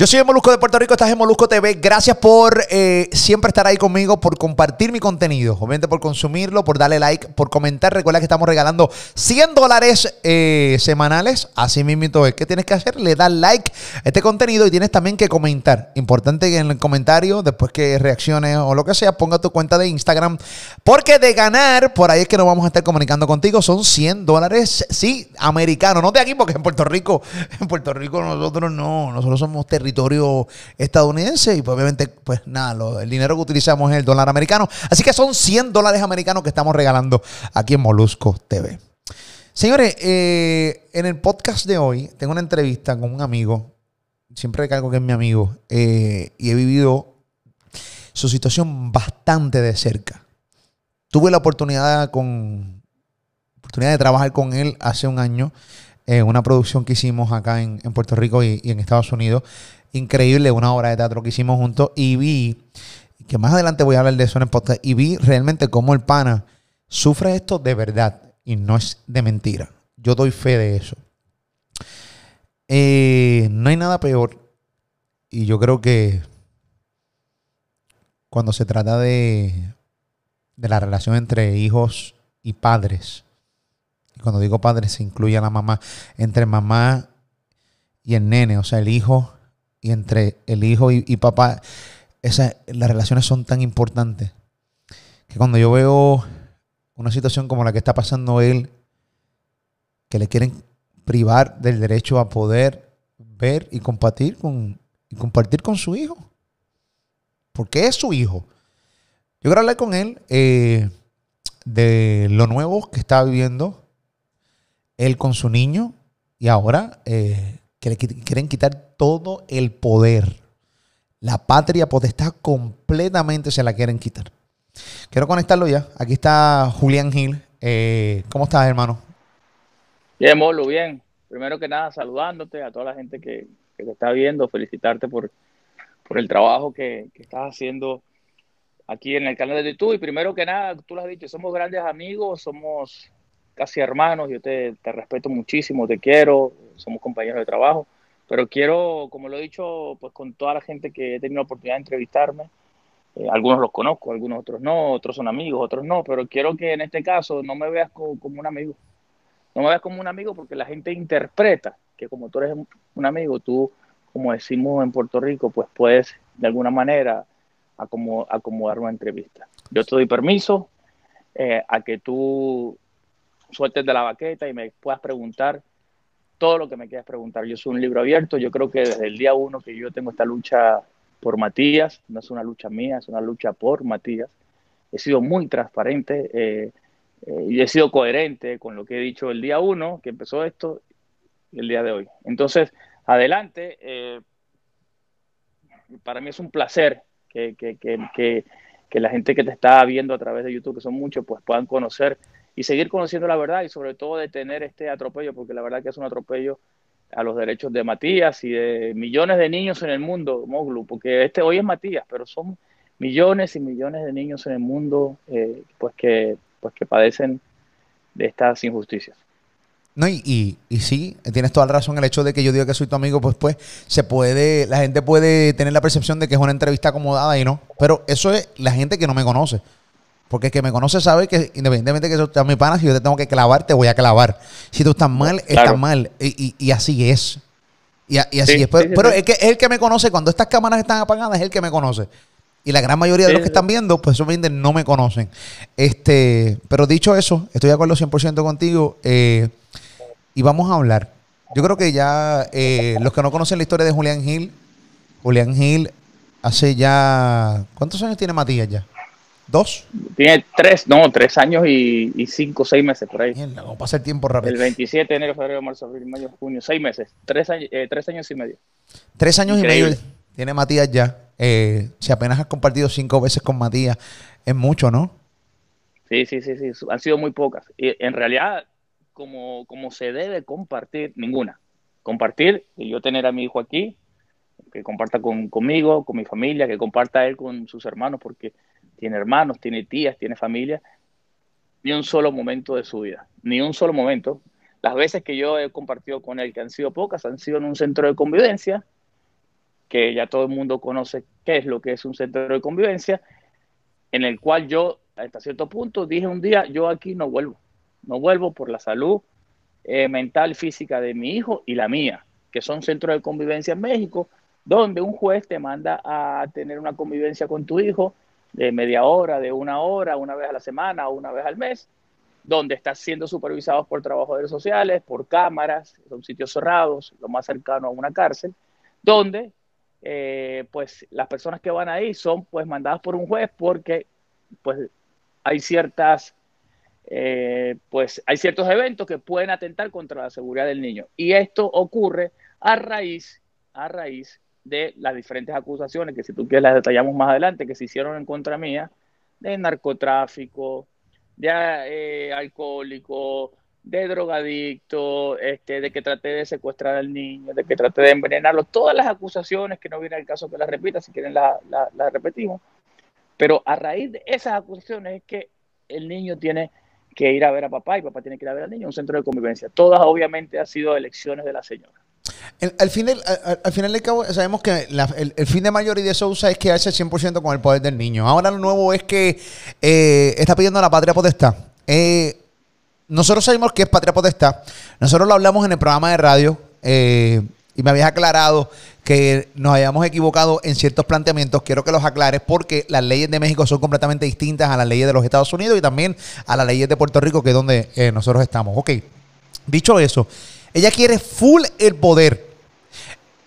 Yo soy el Molusco de Puerto Rico, estás en Molusco TV. Gracias por eh, siempre estar ahí conmigo, por compartir mi contenido, obviamente por consumirlo, por darle like, por comentar. Recuerda que estamos regalando 100 dólares eh, semanales. Así mismo es. ¿Qué tienes que hacer? Le das like a este contenido y tienes también que comentar. Importante que en el comentario, después que reacciones o lo que sea, ponga tu cuenta de Instagram. Porque de ganar, por ahí es que nos vamos a estar comunicando contigo. Son 100 dólares, sí, americanos. No de aquí, porque en Puerto Rico, en Puerto Rico nosotros no, nosotros somos territorios territorio estadounidense y pues, obviamente, pues nada, el dinero que utilizamos es el dólar americano. Así que son 100 dólares americanos que estamos regalando aquí en Molusco TV. Señores, eh, en el podcast de hoy tengo una entrevista con un amigo, siempre recalco que es mi amigo, eh, y he vivido su situación bastante de cerca. Tuve la oportunidad con oportunidad de trabajar con él hace un año en una producción que hicimos acá en, Puerto Rico y, en Estados Unidos increíble una obra de teatro que hicimos juntos y vi, que más adelante voy a hablar de eso en el podcast, y vi realmente cómo el pana sufre esto de verdad y no es de mentira. Yo doy fe de eso. Eh, no hay nada peor y yo creo que cuando se trata de, de la relación entre hijos y padres, y cuando digo padres se incluye a la mamá, entre mamá y el nene, o sea, el hijo y entre el hijo y, papá, las relaciones son tan importantes que cuando yo veo una situación como la que está pasando él, que le quieren privar del derecho a poder ver y compartir con, compartir con su hijo. Porque es su hijo. Yo quiero hablar con él eh, de lo nuevo que está viviendo él con su niño y ahora eh, que le quieren quitar todo el poder. La patria potestad completamente se la quieren quitar. Quiero conectarlo ya. Aquí está Julián Gil. Eh, ¿Cómo estás, hermano? Bien, Molo, bien. Primero que nada, saludándote a toda la gente que, te está viendo, felicitarte por, por el trabajo que, estás haciendo aquí en el canal de YouTube. Y primero que nada, tú lo has dicho, somos grandes amigos, somos casi hermanos, yo te, te respeto muchísimo, te quiero, somos compañeros de trabajo, pero quiero, como lo he dicho, pues con toda la gente que he tenido la oportunidad de entrevistarme, eh, algunos los conozco, algunos otros no, otros son amigos, otros no, pero quiero que en este caso no me veas como, un amigo, no me veas como un amigo porque la gente interpreta que como tú eres un amigo, tú, como decimos en Puerto Rico, pues puedes de alguna manera acomodar una entrevista. Yo te doy permiso eh, a que tú sueltes de la baqueta y me puedas preguntar todo lo que me quieras preguntar. Yo soy un libro abierto. Yo creo que desde el día uno que yo tengo esta lucha por Matías, no es una lucha mía, es una lucha por Matías. He sido muy transparente eh, eh, y he sido coherente con lo que he dicho el día uno que empezó esto y el día de hoy. Entonces, adelante. Eh, para mí es un placer que, que, que, que, la gente que te está viendo a través de YouTube, que son muchos, pues puedan conocer y seguir conociendo la verdad y sobre todo detener este atropello, porque la verdad que es un atropello a los derechos de Matías y de millones de niños en el mundo, Moglu, porque este hoy es Matías, pero son millones y millones de niños en el mundo eh, pues que pues que padecen de estas injusticias. No, y, y, sí, tienes toda la razón. El hecho de que yo diga que soy tu amigo, pues, pues, se puede, la gente puede tener la percepción de que es una entrevista acomodada y no. Pero eso es la gente que no me conoce. Porque el que me conoce sabe que independientemente de que tú mi pana, si yo te tengo que clavar, te voy a clavar. Si tú estás mal, estás mal. Y, así es. Y, así es. Pero, es que el que me conoce, cuando estas cámaras están apagadas, es el que me conoce. Y la gran mayoría de los que están viendo, pues obviamente no me conocen. Este, pero dicho eso, estoy de acuerdo 100% contigo. Eh, y vamos a hablar. Yo creo que ya eh, los que no conocen la historia de Julián Gil, Julián Gil hace ya... ¿Cuántos años tiene Matías ya? ¿Dos? Tiene tres, no, tres años y, y cinco, seis meses por ahí. Mierda, a pasa el tiempo rápido. El 27 de enero, febrero, marzo, abril, mayo, junio, seis meses. Tres, años, eh, tres años y medio. Tres años y medio tiene Matías ya. Eh, si apenas has compartido cinco veces con Matías, es mucho, ¿no? Sí, sí, sí, sí, han sido muy pocas. Y en realidad, como, como se debe compartir, ninguna. Compartir, y yo tener a mi hijo aquí, que comparta con, conmigo, con mi familia, que comparta él con sus hermanos, porque tiene hermanos, tiene tías, tiene familia, ni un solo momento de su vida, ni un solo momento. Las veces que yo he compartido con él, que han sido pocas, han sido en un centro de convivencia, que ya todo el mundo conoce qué es lo que es un centro de convivencia, en el cual yo, hasta cierto punto, dije un día, yo aquí no vuelvo, no vuelvo por la salud eh, mental, física de mi hijo y la mía, que son centros de convivencia en México, donde un juez te manda a tener una convivencia con tu hijo de media hora, de una hora, una vez a la semana o una vez al mes, donde estás siendo supervisados por trabajadores sociales, por cámaras, son sitios cerrados, lo más cercano a una cárcel, donde eh, pues las personas que van ahí son pues mandadas por un juez porque pues hay ciertas eh, pues hay ciertos eventos que pueden atentar contra la seguridad del niño. Y esto ocurre a raíz a raíz de las diferentes acusaciones que si tú quieres las detallamos más adelante que se hicieron en contra mía de narcotráfico de eh, alcohólico de drogadicto, este, de que traté de secuestrar al niño, de que traté de envenenarlo, todas las acusaciones, que no viene el caso que las repita, si quieren las la, repetimos, pero a raíz de esas acusaciones es que el niño tiene que ir a ver a papá y papá tiene que ir a ver al niño un centro de convivencia. Todas obviamente han sido elecciones de la señora. Al, final, al, final del cabo, sabemos que el, fin de Mayor y de Sousa es quedarse 100% con el poder del niño. Ahora lo nuevo es que eh, está pidiendo la patria potestad. Eh, nosotros sabemos que es patria potestad. Nosotros lo hablamos en el programa de radio eh, y me habías aclarado que nos habíamos equivocado en ciertos planteamientos. Quiero que los aclares porque las leyes de México son completamente distintas a las leyes de los Estados Unidos y también a las leyes de Puerto Rico, que es donde nosotros estamos. Ok, dicho eso, ella quiere full el poder.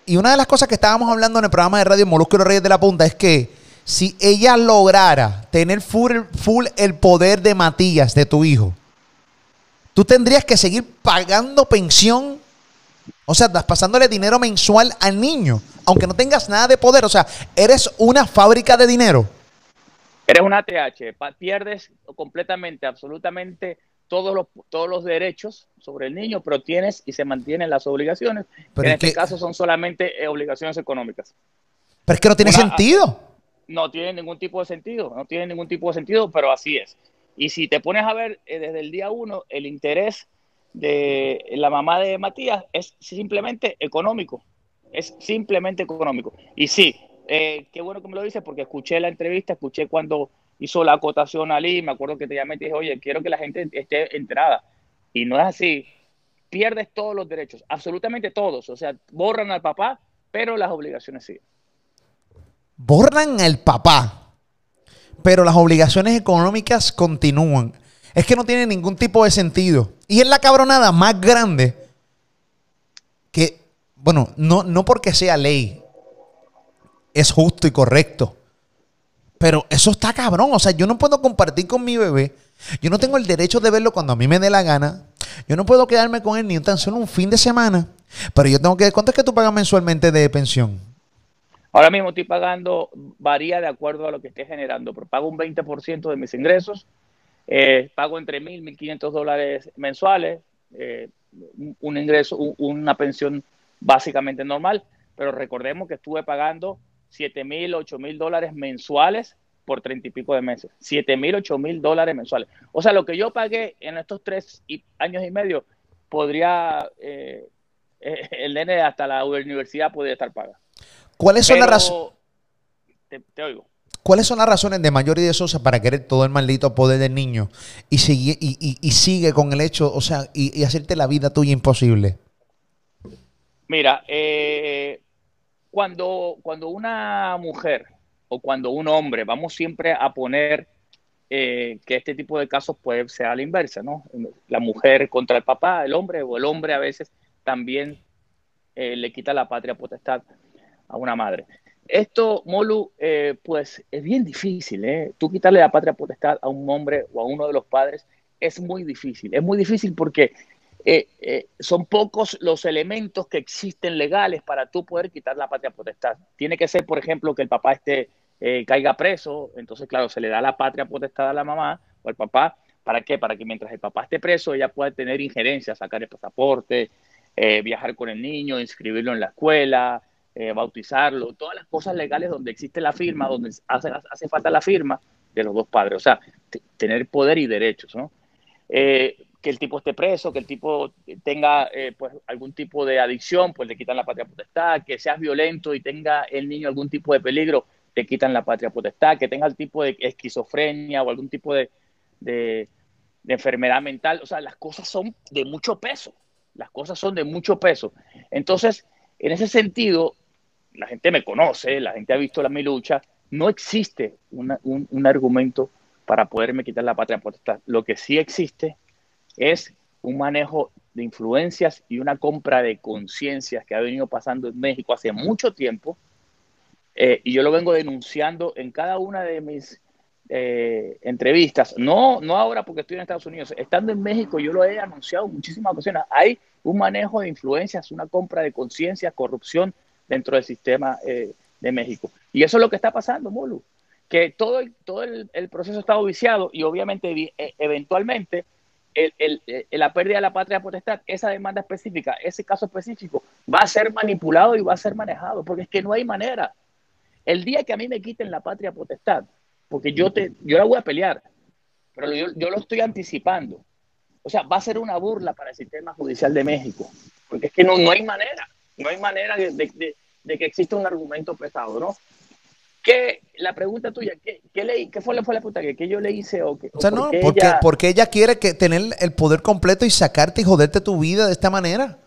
Y una de las cosas que estábamos hablando en el programa de radio Molusco y los Reyes de la Punta es que si ella lograra tener full, full el poder de Matías, de tu hijo, tú tendrías que seguir pagando pensión, o sea, pasándole dinero mensual al niño, aunque no tengas nada de poder, o sea, eres una fábrica de dinero. Eres una ATH, pierdes completamente, absolutamente todos los, todos los derechos sobre el niño, pero tienes y se mantienen las obligaciones. en este caso son solamente eh, obligaciones económicas. Pero es que no tiene sentido. No tiene ningún tipo de sentido, no tiene ningún tipo de sentido, pero así es. Y si te pones a ver eh, desde el día uno, el interés de la mamá de Matías es simplemente económico. Es simplemente económico. Y sí, eh, qué bueno que me lo dices porque escuché la entrevista, escuché cuando hizo la acotación Ali, me acuerdo que te llamé y te dije, oye, quiero que la gente esté enterada. Y no es así. Pierdes todos los derechos, absolutamente todos. O sea, borran al papá, pero las obligaciones siguen. Borran al papá pero las obligaciones económicas continúan. Es que no tiene ningún tipo de sentido. Y es la cabronada más grande que, bueno, no, no porque sea ley, es justo y correcto. Pero eso está cabrón. O sea, yo no puedo compartir con mi bebé. Yo no tengo el derecho de verlo cuando a mí me dé la gana. Yo no puedo quedarme con él ni tan solo un fin de semana. Pero yo tengo que... ¿Cuánto es que tú pagas mensualmente de pensión? Ahora mismo estoy pagando, varía de acuerdo a lo que esté generando, pero pago un 20% de mis ingresos, eh, pago entre 1.000 y 1.500 dólares mensuales, eh, un ingreso, una pensión básicamente normal, pero recordemos que estuve pagando 7.000, 8.000 dólares mensuales por 30 y pico de meses. 7.000, 8.000 dólares mensuales. O sea, lo que yo pagué en estos tres años y medio, podría, eh, el nene hasta la universidad podría estar pagando. ¿Cuáles son las razones? ¿Cuáles son las razones de Mayor y de Sosa para querer todo el maldito poder del niño y sigue, y, sigue con el hecho, o sea, y, hacerte la vida tuya imposible? Mira, eh, cuando, cuando una mujer o cuando un hombre, vamos siempre a poner eh, que este tipo de casos puede ser a la inversa, ¿no? La mujer contra el papá, el hombre, o el hombre a veces también eh, le quita la patria potestad a una madre. Esto, Molu, eh, pues es bien difícil, ¿eh? Tú quitarle la patria potestad a un hombre o a uno de los padres es muy difícil. Es muy difícil porque eh, eh, son pocos los elementos que existen legales para tú poder quitar la patria potestad. Tiene que ser, por ejemplo, que el papá esté caiga preso, entonces, claro, se le da la patria potestad a la mamá o al papá. ¿Para qué? Para que mientras el papá esté preso, ella pueda tener injerencia, sacar el pasaporte, eh, viajar con el niño, inscribirlo en la escuela, eh, bautizarlo, todas las cosas legales donde existe la firma, donde hace, hace falta la firma de los dos padres. O sea, tener poder y derechos, ¿no? Eh, que el tipo esté preso, que el tipo tenga pues, algún tipo de adicción, pues le quitan la patria potestad, que seas violento y tenga el niño algún tipo de peligro, te quitan la patria potestad, que tenga el tipo de esquizofrenia o algún tipo de, de, enfermedad mental. O sea, las cosas son de mucho peso. Las cosas son de mucho peso. Entonces, en ese sentido, la gente me conoce, la gente ha visto la, mi lucha. No existe un, un argumento para poderme quitar la patria potestad. Lo que sí existe es un manejo de influencias y una compra de conciencias que ha venido pasando en México hace mucho tiempo. Eh, y yo lo vengo denunciando en cada una de mis eh, entrevistas, no, no ahora porque estoy en Estados Unidos, estando en México yo lo he anunciado muchísimas ocasiones, hay un manejo de influencias, una compra de conciencia, corrupción dentro del sistema eh, de México. Y eso es lo que está pasando, Molu, que todo, el, todo el, proceso está viciado y obviamente eventualmente el, la pérdida de la patria potestad, esa demanda específica, ese caso específico, va a ser manipulado y va a ser manejado, porque es que no hay manera. El día que a mí me quiten la patria potestad, porque yo, te, yo la voy a pelear, pero yo, yo lo estoy anticipando. O sea, va a ser una burla para el sistema judicial de México, porque es que no, no hay manera, no hay manera de, de, de, que exista un argumento pesado, ¿no? ¿Qué, la pregunta tuya, ¿qué, qué, leí, qué fue, fue la pregunta? ¿Qué, yo le hice? O, o sea, no, porque, ella... porque ella quiere que tener el poder completo y sacarte y joderte tu vida de esta manera.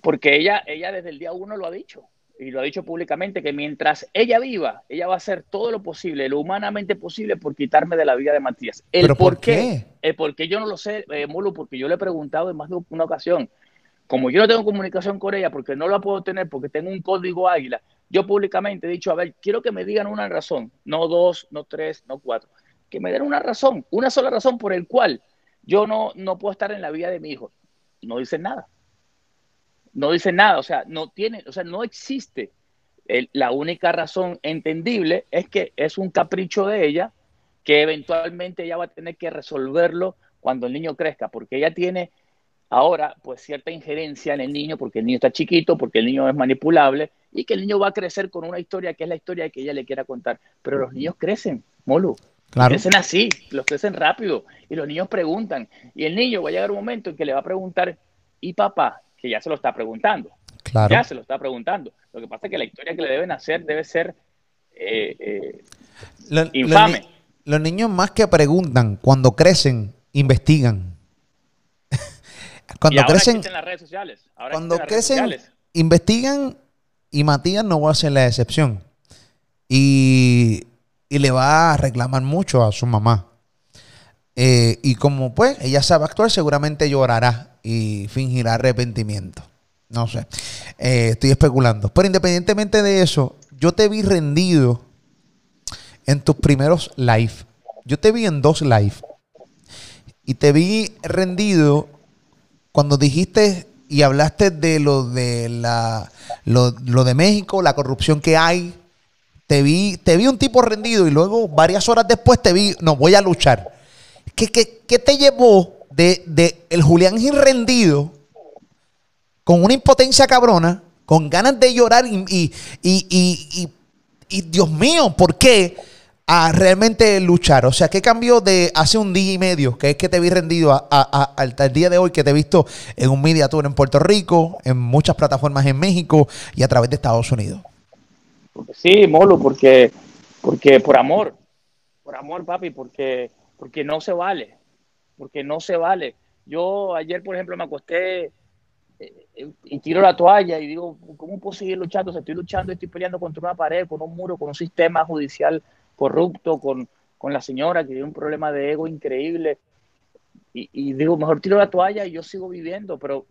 Porque ella, ella desde el día uno lo ha dicho y lo ha dicho públicamente, que mientras ella viva, ella va a hacer todo lo posible, lo humanamente posible, por quitarme de la vida de Matías. El ¿Pero por qué? El por qué yo no lo sé, eh, Molo, porque yo le he preguntado en más de una ocasión. Como yo no tengo comunicación con ella, porque no la puedo tener, porque tengo un código águila, yo públicamente he dicho, a ver, quiero que me digan una razón, no dos, no tres, no cuatro, que me den una razón, una sola razón por el cual yo no, no puedo estar en la vida de mi hijo. No dicen nada no dice nada, o sea, no tiene, o sea, no existe. la única razón entendible es que es un capricho de ella que eventualmente ella va a tener que resolverlo cuando el niño crezca, porque ella tiene ahora pues cierta injerencia en el niño, porque el niño está chiquito, porque el niño es manipulable y que el niño va a crecer con una historia que es la historia que ella le quiera contar. Pero los niños crecen, Molu. Crecen así, los crecen rápido y los niños preguntan. Y el niño va a llegar un momento en que le va a preguntar, ¿y papá? que ya se lo está preguntando. Claro. Ya se lo está preguntando. Lo que pasa es que la historia que le deben hacer debe ser eh, eh, infame. los niños más que preguntan, cuando crecen, investigan. cuando crecen, las redes sociales. cuando crecen, investigan y Matías no va a ser la excepción. Y, y le va a reclamar mucho a su mamá. Eh, y como pues ella sabe actuar, seguramente llorará y fingirá arrepentimiento. No sé. Eh, estoy especulando. Pero independientemente de eso, yo te vi rendido en tus primeros live. Yo te vi en dos live. Y te vi rendido cuando dijiste y hablaste de lo de la lo, de México, la corrupción que hay. Te vi, te vi un tipo rendido y luego varias horas después te vi, no, voy a luchar. ¿Qué, qué, qué te llevó de, el Julián Gil rendido, con una impotencia cabrona, con ganas de llorar y, y, Dios mío, ¿por qué? A realmente luchar. O sea, ¿qué cambió de hace un día y medio, que es que te vi rendido, a, al día de hoy que te he visto en un media tour en Puerto Rico, en muchas plataformas en México y a través de Estados Unidos? Sí, Molo, porque, porque por amor, por amor, papi, porque, porque no se vale porque no se vale. Yo ayer, por ejemplo, me acosté eh, y tiro la toalla y digo, ¿cómo puedo seguir luchando? O estoy luchando, estoy peleando contra una pared, con un muro, con un sistema judicial corrupto, con, con la señora que tiene un problema de ego increíble. Y, digo, mejor tiro la toalla y yo sigo viviendo, pero,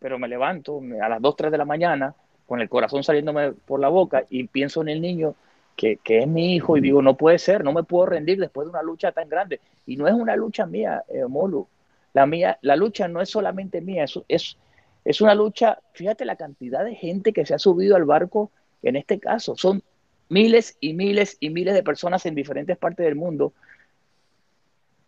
pero me levanto a las 2, 3 de la mañana con el corazón saliéndome por la boca y pienso en el niño que, es mi hijo y digo, no puede ser, no me puedo rendir después de una lucha tan grande. Y no es una lucha mía, eh, Molu. La, mía, la lucha no es solamente mía, es, es, es una lucha, fíjate la cantidad de gente que se ha subido al barco en este caso. Son miles y miles y miles de personas en diferentes partes del mundo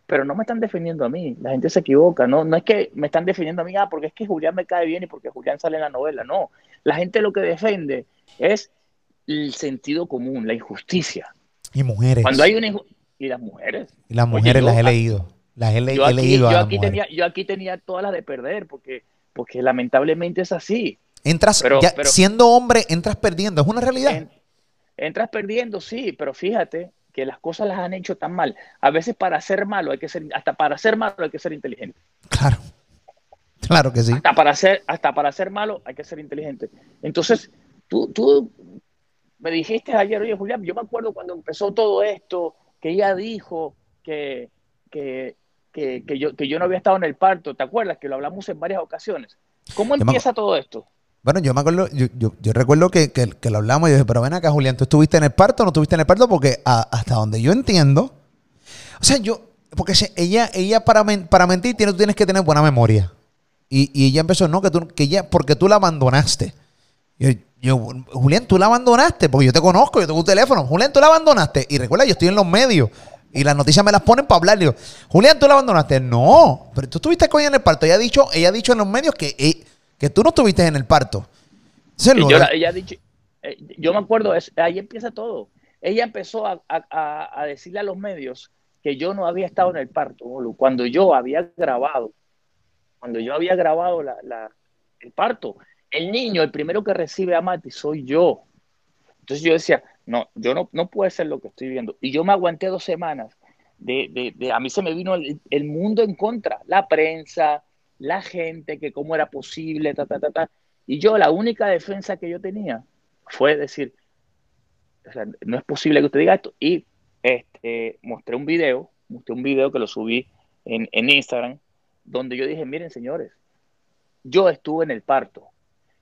pero no me están defendiendo a mí. La gente se equivoca. No, no es que me están defendiendo a mí, ah, porque es que Julián me cae bien y porque Julián sale en la novela. No. La gente lo que defiende es el sentido común, la injusticia. Y mujeres. Cuando hay una y las mujeres. Y las mujeres las he leído. Las he, yo aquí, leído. Yo aquí, tenía, yo aquí tenía todas las de perder, porque, porque lamentablemente es así. Entras, siendo hombre, entras perdiendo. Es una realidad. Entras perdiendo, sí, pero fíjate que las cosas las han hecho tan mal. A veces para ser malo hay que ser, hasta para ser malo hay que ser inteligente. Claro. Claro que sí. Hasta para ser, hasta para ser malo hay que ser inteligente. Entonces, tú, tú me dijiste ayer, oye, Julián, yo me acuerdo cuando empezó todo esto, que ella dijo que, que, que, yo, que yo no había estado en el parto. ¿Te acuerdas? Que lo hablamos en varias ocasiones. ¿Cómo empieza todo esto? Bueno, yo me acuerdo, yo, yo, recuerdo que, que, lo hablamos y dije, pero ven acá, Julián, ¿tú estuviste en el parto o no estuviste en el parto? Porque hasta donde yo entiendo, o sea, yo, porque ella, ella para, para mentir tiene, tú tienes que tener buena memoria. Y, y ella empezó, no, que tú, que ella, porque tú la abandonaste. Yo, yo, Julián, tú la abandonaste, porque yo te conozco, yo tengo un teléfono. Julián, tú la abandonaste. Y recuerda, yo estoy en los medios. Y las noticias me las ponen para hablar. Julián, tú la abandonaste. No, pero tú estuviste con ella en el parto. Ella ha dicho, ella ha dicho en los medios que eh, que tú no estuviste en el parto. yo, ella dicho, eh, yo me acuerdo, ahí empieza todo. Ella empezó a, decirle a los medios que yo no había estado en el parto, cuando yo había grabado, cuando yo había grabado el parto. El niño, el primero que recibe a Mati, soy yo. Entonces yo decía, no, yo no, no puede ser lo que estoy viendo. Y yo me aguanté dos semanas. De, de, a mí se me vino el, mundo en contra, la prensa, la gente, que cómo era posible, ta, ta, ta, ta. Y yo la única defensa que yo tenía fue decir, no es posible que usted diga esto. Y este, mostré un video, mostré un video que lo subí en, en Instagram, donde yo dije, miren señores, yo estuve en el parto.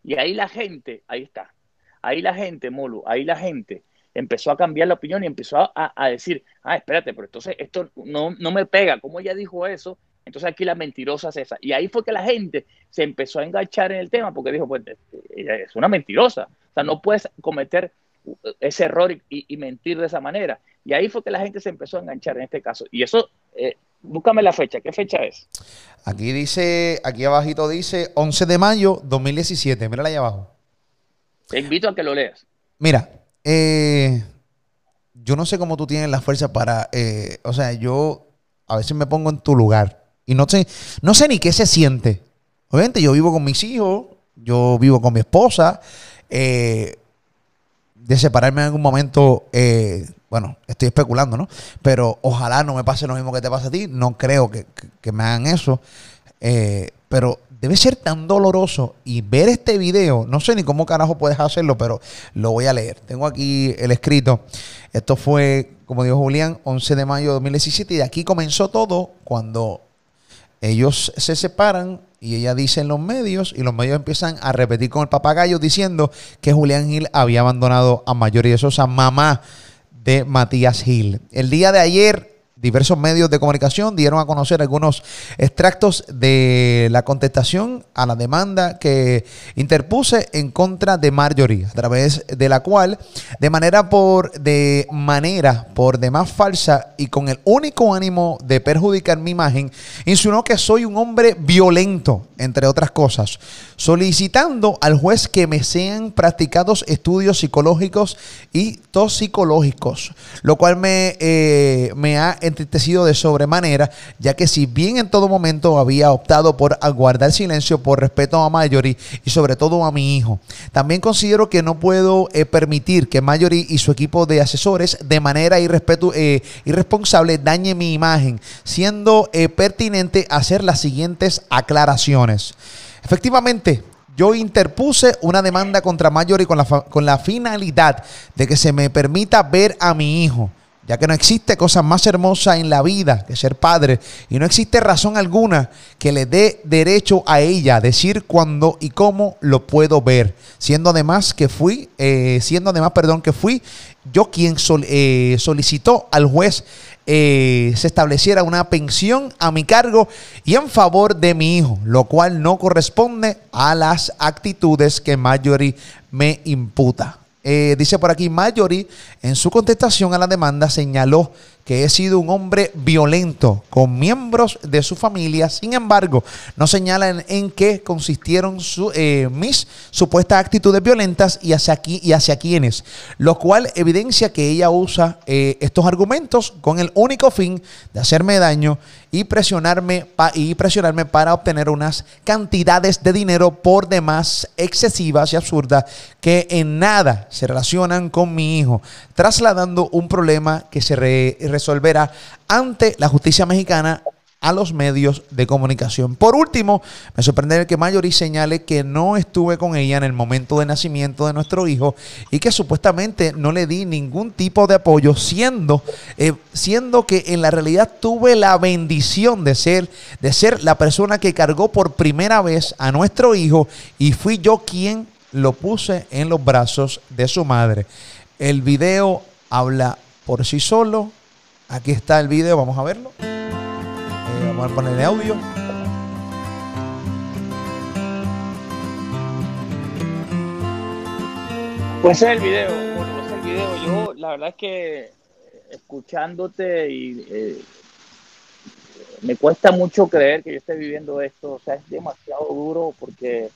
Y ahí la gente, ahí está, ahí la gente, Molu, ahí la gente empezó a cambiar la opinión y empezó a, a, decir, ah, espérate, pero entonces esto no, no me pega, ¿cómo ella dijo eso? Entonces aquí la mentirosa es esa. Y ahí fue que la gente se empezó a enganchar en el tema porque dijo, pues ella es una mentirosa. O sea, no puedes cometer ese error y, mentir de esa manera. Y ahí fue que la gente se empezó a enganchar en este caso. Y eso, eh, búscame la fecha. ¿Qué fecha es? Aquí dice, aquí abajito dice 11 de mayo 2017. Mírala ahí abajo. Te invito a que lo leas. Mira, eh, yo no sé cómo tú tienes la fuerza para, eh, o sea, yo a veces me pongo en tu lugar y no sé, no sé ni qué se siente. Obviamente yo vivo con mis hijos, yo vivo con mi esposa. Eh, de separarme en algún momento, eh, bueno, estoy especulando, ¿no? Pero ojalá no me pase lo mismo que te pasa a ti. No creo que, me hagan eso. Eh, pero debe ser tan doloroso y ver este video, no sé ni cómo carajo puedes hacerlo, pero lo voy a leer. Tengo aquí el escrito. Esto fue, como dijo Julián, 11 de mayo de 2017 y de aquí comenzó todo cuando ellos se separan y ella dice en los medios y los medios empiezan a repetir con el papagayo diciendo que Julián Gil había abandonado a Mayoría de Sosa, mamá de Matías Gil. El día de ayer diversos medios de comunicación dieron a conocer algunos extractos de la contestación a la demanda que interpuse en contra de Marjorie, a través de la cual, de manera por de manera por demás falsa y con el único ánimo de perjudicar mi imagen, insinuó que soy un hombre violento, entre otras cosas, solicitando al juez que me sean practicados estudios psicológicos y toxicológicos, lo cual me, eh, me ha entristecido de sobremanera, ya que si bien en todo momento había optado por aguardar silencio por respeto a Mayori y sobre todo a mi hijo, también considero que no puedo eh, permitir que Mayori y su equipo de asesores de manera irrespetu eh, irresponsable dañe mi imagen, siendo eh, pertinente hacer las siguientes aclaraciones. Efectivamente, yo interpuse una demanda contra Mayori con la, con la finalidad de que se me permita ver a mi hijo ya que no existe cosa más hermosa en la vida que ser padre y no existe razón alguna que le dé derecho a ella decir cuándo y cómo lo puedo ver, siendo además que fui, eh, siendo además, perdón, que fui yo quien eh, solicitó al juez eh, se estableciera una pensión a mi cargo y en favor de mi hijo, lo cual no corresponde a las actitudes que Marjorie me imputa. Eh, dice por aquí, Marjorie, en su contestación a la demanda, señaló que he sido un hombre violento con miembros de su familia. Sin embargo, no señalan en qué consistieron su- eh, mis supuestas actitudes violentas y hacia, aquí, y hacia quienes, lo cual evidencia que ella usa eh, estos argumentos con el único fin de hacerme daño y presionarme, y presionarme para obtener unas cantidades de dinero por demás excesivas y absurdas que en nada se relacionan con mi hijo, trasladando un problema que se re- resolverá ante la justicia mexicana a los medios de comunicación. Por último, me sorprende que Mayori señale que no estuve con ella en el momento de nacimiento de nuestro hijo y que supuestamente no le di ningún tipo de apoyo, siendo, eh, siendo que en la realidad tuve la bendición de ser, de ser la persona que cargó por primera vez a nuestro hijo y fui yo quien lo puse en los brazos de su madre. El video habla por sí solo. Aquí está el video, vamos a verlo. Vamos a ponerle audio. Pues es el video, bueno, ese es el video. Yo, la verdad es que eh, escuchándote y eh, me cuesta mucho creer que yo esté viviendo esto. O sea, es demasiado duro porque,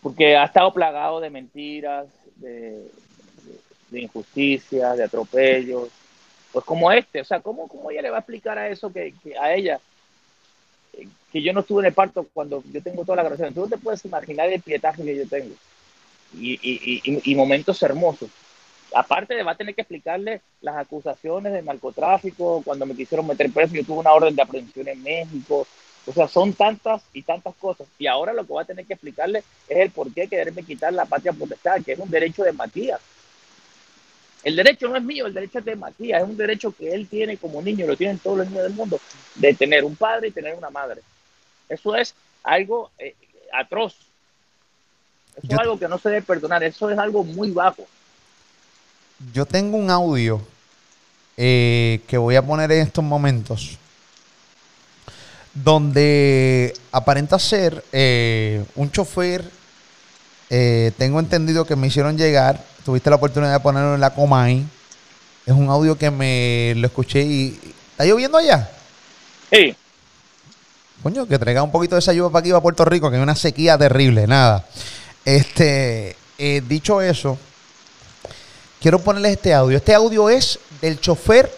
porque ha estado plagado de mentiras, de injusticias, de atropellos. Pues como este, o sea, ¿cómo, cómo ella le va a explicar a eso que, que a ella eh, que yo no estuve en el parto cuando yo tengo toda la grabación? Tú no te puedes imaginar el pietaje que yo tengo y, y, y, y momentos hermosos. Aparte de va a tener que explicarle las acusaciones de narcotráfico, cuando me quisieron meter preso, yo tuve una orden de aprehensión en México. O sea, son tantas y tantas cosas. Y ahora lo que va a tener que explicarle es el por qué quererme quitar la patria potestad, que es un derecho de Matías. El derecho no es mío, el derecho es de Matías, es un derecho que él tiene como niño, lo tienen todos los niños del mundo, de tener un padre y tener una madre. Eso es algo eh, atroz. Eso Yo- es algo que no se debe perdonar, eso es algo muy bajo. Yo tengo un audio eh, que voy a poner en estos momentos donde aparenta ser eh, un chofer. Eh, tengo entendido que me hicieron llegar. Tuviste la oportunidad de ponerlo en la Comay. Es un audio que me lo escuché y. ¿Está lloviendo allá? Sí, Coño, que traiga un poquito de esa lluvia para aquí, para Puerto Rico, que hay una sequía terrible, nada. Este, eh, dicho eso, quiero ponerles este audio. Este audio es del chofer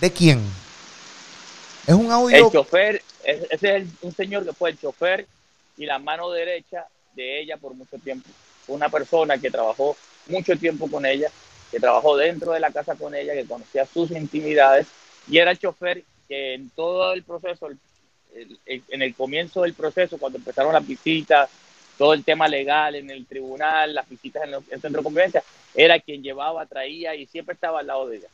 de quién? Es un audio. el chofer, es- ese es el- un señor que fue el chofer y la mano derecha de ella por mucho tiempo. Una persona que trabajó mucho tiempo con ella, que trabajó dentro de la casa con ella, que conocía sus intimidades y era el chofer que en todo el proceso, el- el- el- en el comienzo del proceso, cuando empezaron las visitas, todo el tema legal en el tribunal, las visitas en el, el centro de convivencia, era quien llevaba, traía y siempre estaba al lado de ella.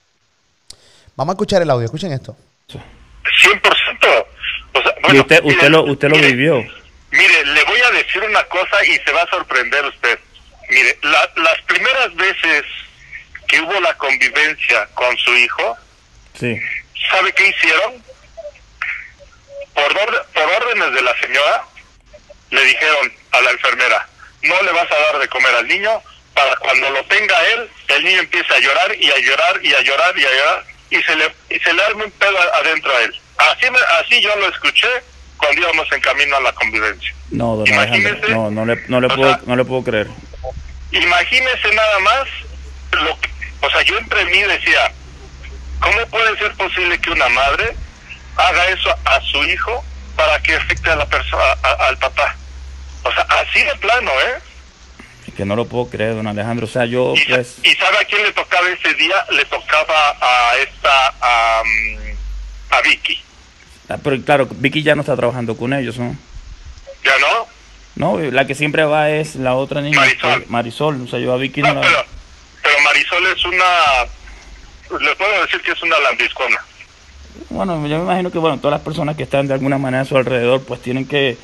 Vamos a escuchar el audio. Escuchen esto. 100%. O sea, Y usted, usted, lo, usted lo vivió. Mire, le voy a decir una cosa y se va a sorprender usted. Mire, la- las primeras veces que hubo la convivencia con su hijo, Sí. ¿sabe qué hicieron? Por, orde- por órdenes de la señora, le dijeron a la enfermera, no le vas a dar de comer al niño para cuando lo tenga él, el niño empiece a llorar y a llorar y a llorar y a llorar y se le, y se le arme un pedo adentro a él. Así, me- así yo lo escuché cuando íbamos en camino a la convivencia. No, don. Alejandro. No, no le, no le puedo, sea, no le puedo creer. Imagínese nada más, lo que, o sea, yo entre mí decía, ¿cómo puede ser posible que una madre haga eso a su hijo para que afecte a la persona, a- al papá? O sea, así de plano, ¿eh? Que no lo puedo creer, don Alejandro. O sea, yo, Y, pues. y sabe a quién le tocaba ese día? Le tocaba a esta, a, a Vicky, Pero claro, Vicky ya no está trabajando con ellos, ¿no? ¿ya no? No, la que siempre va es la otra niña. Marisol. que- Marisol. O sea, yo a Vicky No, no la. pero, pero Marisol es una, le puedo decir que es una lambiscona. Bueno, yo me imagino que bueno, todas las personas que están de alguna manera a su alrededor, pues tienen que,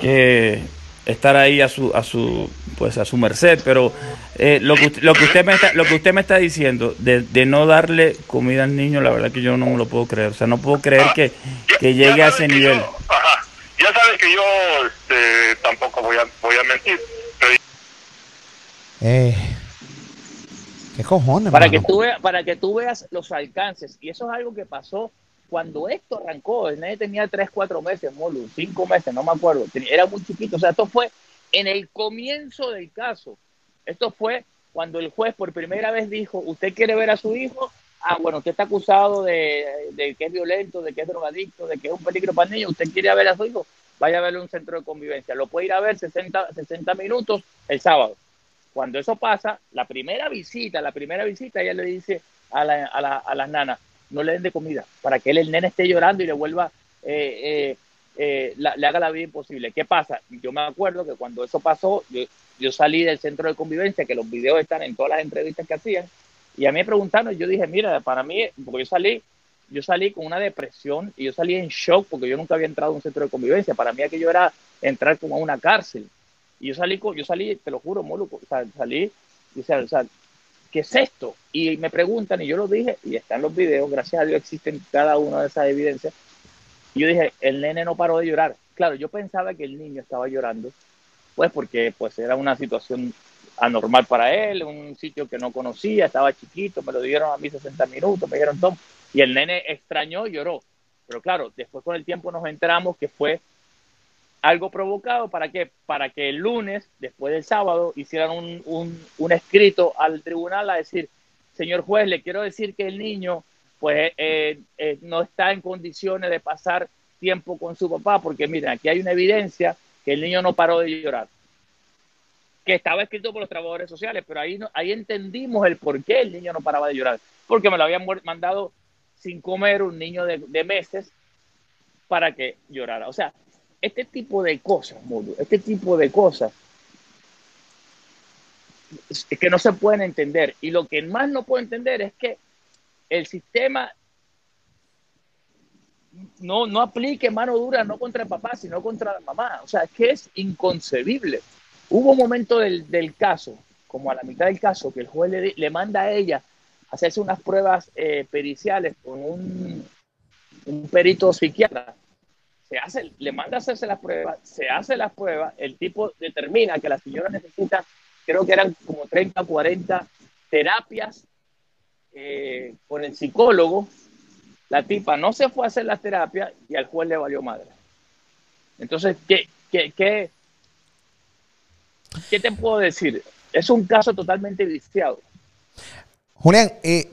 que estar ahí a su, a su, pues a su merced. Pero eh, lo que usted, lo que usted me está, lo que usted me está diciendo de, de no darle comida al niño, la verdad que yo no me lo puedo creer. O sea, no puedo creer que, Ya- que llegue a ese nivel. yo- ajá, ya sabe que yo este, tampoco voy a, voy a mentir, pero Eh, qué cojones, para mano? que tú veas, para que tú veas los alcances. Y eso es algo que pasó cuando esto arrancó. El nene tenía 3, 4 meses, Molu, 5 meses, no me acuerdo. Era muy chiquito. O sea, esto fue en el comienzo del caso. Esto fue cuando el juez por primera vez dijo, ¿usted quiere ver a su hijo? Ah, bueno, usted está acusado de, de que es violento, de que es drogadicto, de que es un peligro para niños. ¿Usted quiere ver a su hijo? Vaya a verlo en un centro de convivencia. Lo puede ir a ver 60, 60 minutos el sábado. Cuando eso pasa, la primera visita, la primera visita, ella le dice a, la, a, la, las nanas, no le den de comida, para que él, el nene esté llorando y le vuelva, eh, eh, eh, le haga la vida imposible. ¿Qué pasa? Yo me acuerdo que cuando eso pasó, yo, yo salí del centro de convivencia, que los videos están en todas las entrevistas que hacían, y a mí me preguntaron, yo dije, mira, para mí, porque yo salí, yo salí con una depresión y yo salí en shock porque yo nunca había entrado a un centro de convivencia. Para mí aquello era entrar como a una cárcel. Y yo salí, yo salí, te lo juro, Molo, o sea, salí, y, o sea, ¿qué es esto? Y me preguntan, y yo lo dije, y están los videos, gracias a Dios existen cada una de esas evidencias. Y yo dije, el nene no paró de llorar. Claro, yo pensaba que el niño estaba llorando, pues porque pues era una situación anormal para él, un sitio que no conocía, estaba chiquito, me lo dieron a mí 60 minutos, me dijeron todo, y el nene extrañó y lloró. Pero claro, después con el tiempo nos enteramos que fue algo provocado para que para que el lunes, después del sábado, hicieran un, un, un escrito al tribunal a decir, señor juez, le quiero decir que el niño pues eh, eh, no está en condiciones de pasar tiempo con su papá, porque miren, aquí hay una evidencia que el niño no paró de llorar, que estaba escrito por los trabajadores sociales, pero ahí, ahí entendimos el por qué el niño no paraba de llorar, porque me lo habían mandado sin comer un niño de, de meses para que llorara. O sea, este tipo de cosas, Mulu, este tipo de cosas que no se pueden entender. Y lo que más no puedo entender es que el sistema no, no aplique mano dura no contra el papá, sino contra la mamá. O sea, es que es inconcebible. Hubo un momento del, del caso, como a la mitad del caso, que el juez le, le manda a ella hacerse unas pruebas eh, periciales con un, un perito psiquiatra se hace, le manda a hacerse las pruebas, se hace las pruebas, el tipo determina que la señora necesita, creo que eran como 30 o 40 terapias eh, con el psicólogo, la tipa no se fue a hacer las terapias y al juez le valió madre. Entonces, ¿qué, qué, qué, qué te puedo decir? Es un caso totalmente viciado. Julián, eh,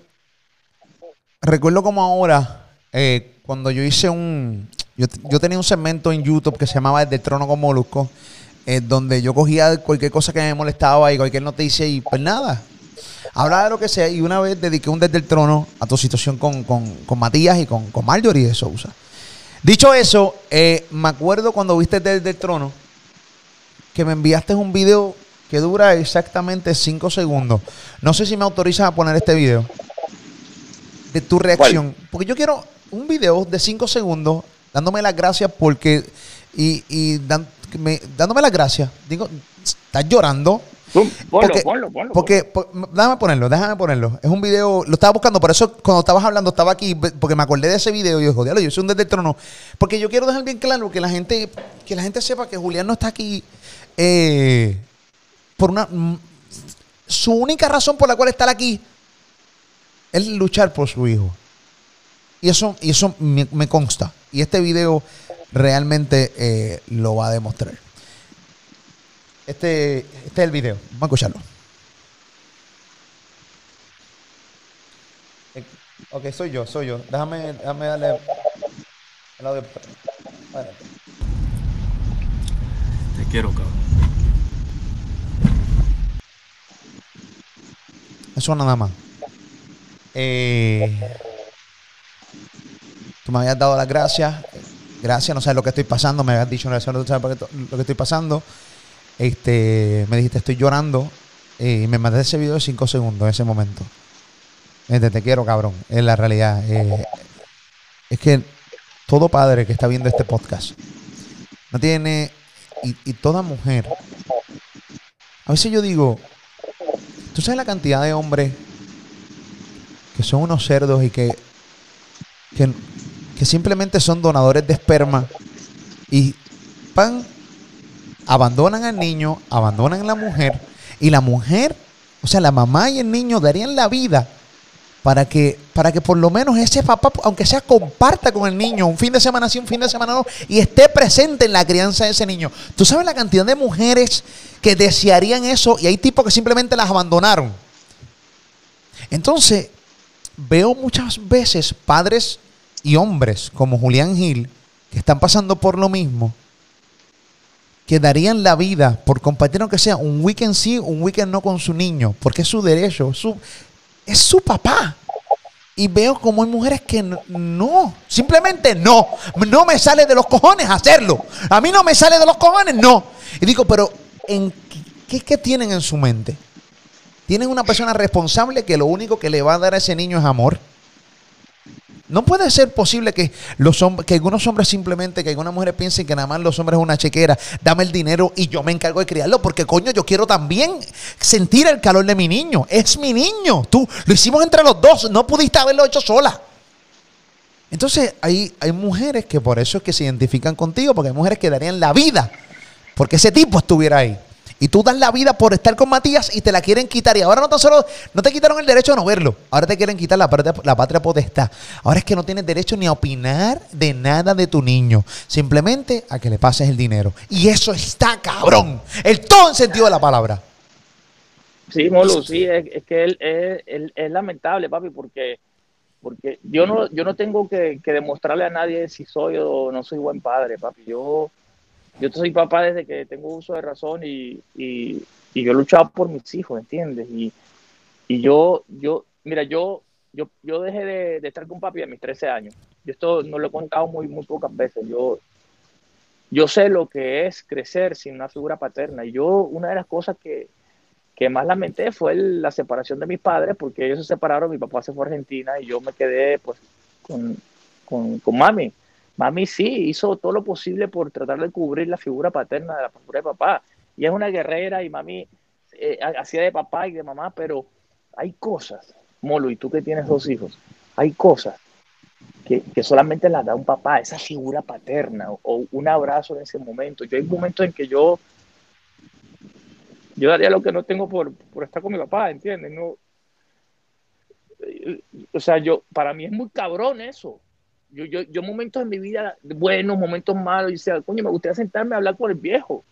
recuerdo como ahora, eh, cuando yo hice un. Yo, yo tenía un segmento en YouTube que se llamaba Desde el Trono con Molusco, donde yo cogía cualquier cosa que me molestaba y cualquier noticia y pues nada. Hablaba de lo que sea y una vez dediqué un Desde el Trono a tu situación con, con- con Matías y con, con Marjorie de Sousa. Dicho eso, eh, me acuerdo cuando viste Desde el Trono que me enviaste un video que dura exactamente 5 segundos. No sé si me autorizas a poner este video de tu reacción. Porque yo quiero un video de 5 segundos dándome las gracias porque. Y, y dan- me- dándome las gracias. Digo, estás llorando. Ponlo, Porque- ponlo, ponlo. Porque, po- déjame ponerlo, déjame ponerlo. Es un video, lo estaba buscando, por eso cuando estabas hablando estaba aquí, porque me acordé de ese video y yo diablo, yo soy un desde el trono. Porque yo quiero dejar bien claro que la gente, que la gente sepa que Julián no está aquí eh, por una. mm, Su única razón por la cual está aquí es luchar por su hijo. Y eso, y eso me, me consta. Y este video realmente eh, lo va a demostrar. Este, este es el video. Vamos a escucharlo. Eh, Ok, soy yo, soy yo. Déjame, déjame darle el audio. Te quiero, cabrón. Eso nada más. Eh, tú me habías dado las gracias. Gracias, no sabes lo que estoy pasando. Me habías dicho, no sabes lo que estoy pasando. Este, me dijiste, estoy llorando. eh, Y me mandaste ese video de 5 segundos en ese momento. Este, te quiero, cabrón. Es la realidad. Eh, es que todo padre que está viendo este podcast no tiene. Y, toda mujer. A veces yo digo, ¿Tú sabes la cantidad de hombres que son unos cerdos y que, que, simplemente son donadores de esperma y van, abandonan al niño, abandonan a la mujer y la mujer O sea, la mamá y el niño darían la vida para que, para que por lo menos ese papá, aunque sea, comparta con el niño un fin de semana sí, un fin de semana no, y esté presente en la crianza de ese niño. Tú sabes la cantidad de mujeres que desearían eso y hay tipos que simplemente las abandonaron. Entonces, veo muchas veces padres y hombres como Julián Gil que están pasando por lo mismo, que darían la vida por compartir aunque sea un weekend sí, un weekend no con su niño, porque es su derecho, su, es su papá. Y veo como hay mujeres que no, simplemente no, no me sale de los cojones hacerlo. A mí no me sale de los cojones, no. Y digo, pero ¿en qué tienen en su mente? Tienen una persona responsable que lo único que le va a dar a ese niño es amor. No puede ser posible que, los que algunos hombres simplemente, que algunas mujeres piensen que nada más los hombres es una chequera, dame el dinero y yo me encargo de criarlo, porque coño, yo quiero también sentir el calor de mi niño. Es mi niño. Tú lo hicimos entre los dos, no pudiste haberlo hecho sola. Entonces, hay, hay mujeres que por eso es que se identifican contigo, porque hay mujeres que darían la vida porque ese tipo estuviera ahí. Y tú das la vida por estar con Matías y te la quieren quitar. Y ahora no tan solo, no te quitaron el derecho a no verlo. Ahora te quieren quitar la, patria, la patria potestad. Ahora es que no tienes derecho ni a opinar de nada de tu niño. Simplemente a que le pases el dinero. Y eso está cabrón. El todo en sentido de la palabra. Sí, Molu, sí, es, que él, es lamentable, papi, porque, porque yo no, yo no tengo que, que demostrarle a nadie si soy o no soy buen padre, papi. Yo yo soy papá desde que tengo uso de razón y, y, y yo he luchado por mis hijos, ¿entiendes? Y, y yo, yo, mira, yo, yo, yo dejé de, de, estar con papi a mis 13 años. Yo esto no lo he contado muy, muy pocas veces. Yo, yo sé lo que es crecer sin una figura paterna. Y yo, una de las cosas que, que más lamenté fue la separación de mis padres, porque ellos se separaron, mi papá se fue a Argentina y yo me quedé pues con, con, con mami. Mami sí hizo todo lo posible por tratar de cubrir la figura paterna de la figura de papá. Y es una guerrera y mami eh, hacía de papá y de mamá, pero hay cosas, Molo, y tú que tienes dos hijos, hay cosas que, que, solamente las da un papá, esa figura paterna o, un abrazo en ese momento. Yo hay momentos en que yo, yo daría lo que no tengo por, por estar con mi papá, ¿entiendes? No, o sea, yo, para mí es muy cabrón eso yo, yo, yo momentos en mi vida, buenos, momentos malos, y decía, coño, me gustaría sentarme a hablar con el viejo.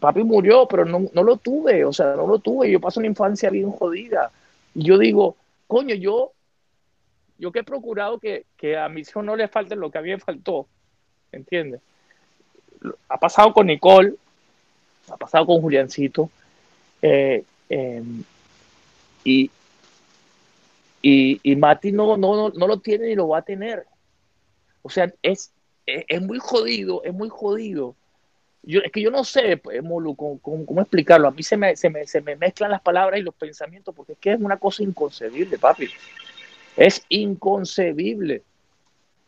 Papi murió, pero no, no lo tuve, o sea, no lo tuve. Yo paso una infancia bien jodida. Y yo digo, coño, yo, yo que he procurado que, que a mis hijos no les falte lo que a mí me faltó, ¿entiendes? Ha pasado con Nicole, ha pasado con Juliancito, eh, eh, y, y, Mati no, no, no, lo tiene ni lo va a tener. O sea, es, es, muy jodido, es muy jodido. Yo, es que yo no sé, pues, Molu, cómo, cómo, explicarlo. A mí se me, se, me, se me mezclan las palabras y los pensamientos porque es que es una cosa inconcebible, papi. Es inconcebible.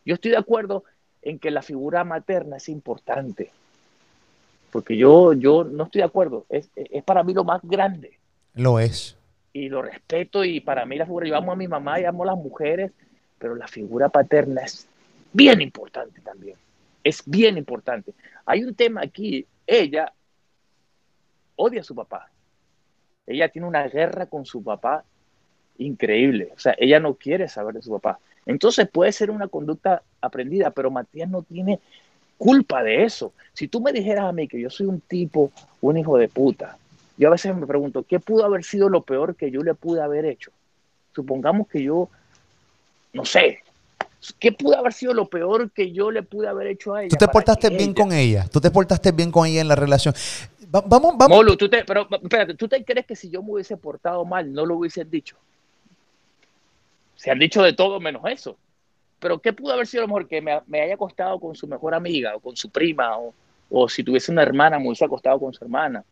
Yo estoy de acuerdo en que la figura materna es importante. Porque yo, yo no estoy de acuerdo. Es, es para mí lo más grande. Lo es y lo respeto y para mí la figura, yo amo a mi mamá y amo a las mujeres, pero la figura paterna es bien importante también, es bien importante. Hay un tema aquí, ella odia a su papá, ella tiene una guerra con su papá increíble, o sea, ella no quiere saber de su papá. Entonces puede ser una conducta aprendida, pero Matías no tiene culpa de eso. Si tú me dijeras a mí que yo soy un tipo, un hijo de puta, yo a veces me pregunto, ¿qué pudo haber sido lo peor que yo le pude haber hecho? Supongamos que yo, no sé, ¿qué pudo haber sido lo peor que yo le pude haber hecho a ella? Tú te portaste bien con ella, tú te portaste bien con ella en la relación. vamos, vamos. Molu, tú te, pero espérate, ¿tú te crees que si yo me hubiese portado mal no lo hubiesen dicho? Se han dicho de todo menos eso. Pero ¿qué pudo haber sido lo mejor que me, me haya acostado con su mejor amiga o con su prima o, o si tuviese una hermana me hubiese acostado con su hermana?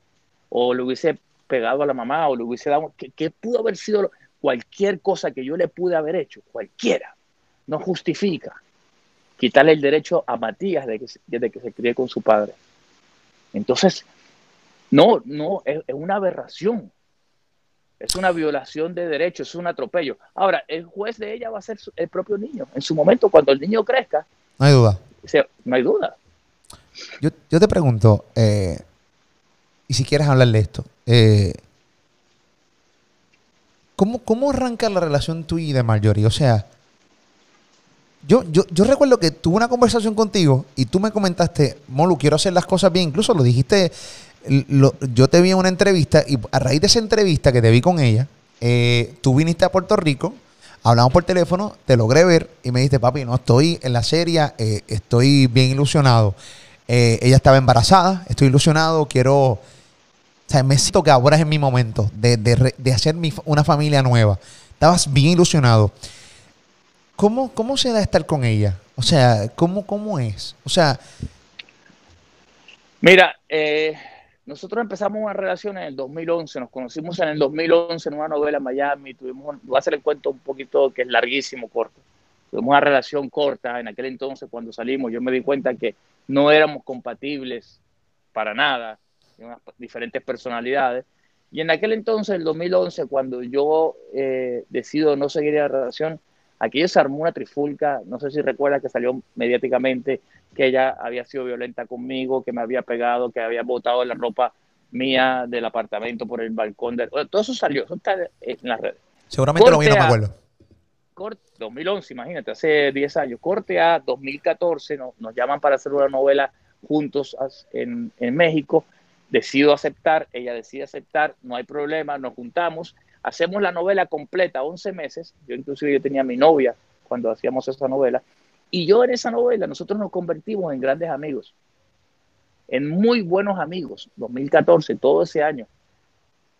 O le hubiese pegado a la mamá, o le hubiese dado, que, pudo haber sido cualquier cosa que yo le pude haber hecho, cualquiera, no justifica quitarle el derecho a Matías de que, de que se críe con su padre. Entonces, no, no, es, una aberración. Es una violación de derechos, es un atropello. Ahora, el juez de ella va a ser el propio niño. En su momento, cuando el niño crezca. No hay duda. no hay duda. Yo, yo te pregunto, eh, y si quieres hablar de esto, eh, ¿cómo, ¿cómo arranca la relación tuya y de Marjorie? O sea, yo, yo, yo recuerdo que tuve una conversación contigo y tú me comentaste, Molu, quiero hacer las cosas bien. Incluso lo dijiste, yo te vi en una entrevista y a raíz de esa entrevista que te vi con ella, eh, tú viniste a Puerto Rico, hablamos por teléfono, te logré ver y me dijiste, papi, no estoy en la serie, eh, estoy bien ilusionado. Ella estaba embarazada, estoy ilusionado, quiero... O sea, me siento que ahora es mi momento de, de de hacer mi una familia nueva. Estabas bien ilusionado. ¿Cómo, ¿Cómo se da estar con ella? O sea, ¿cómo, cómo es? O sea, Mira, eh, nosotros empezamos una relación en el 2011, nos conocimos en el 2011 en una novela en Miami, tuvimos, voy a hacer el cuento un poquito que es larguísimo, corto. Tuvimos una relación corta en aquel entonces cuando salimos, yo me di cuenta que no éramos compatibles para nada, teníamos diferentes personalidades. Y en aquel entonces, el 2011, cuando yo eh, decido no seguir la relación, aquello se armó una trifulca, no sé si recuerdas que salió mediáticamente que ella había sido violenta conmigo, que me había pegado, que había botado la ropa mía del apartamento por el balcón. De, bueno, todo eso salió, eso está en las redes. seguramente lo vi, no me Corte A. acuerdo. Corte, 2011, imagínate, hace 10 años. Corte a 2014, no- nos llaman para hacer una novela juntos en, en México. Decido aceptar, ella decide aceptar, no hay problema, nos juntamos, hacemos la novela completa, 11 meses. Yo inclusive yo tenía mi novia cuando hacíamos esa novela. Y yo en esa novela, nosotros nos convertimos en grandes amigos, en muy buenos amigos, 2014, todo ese año.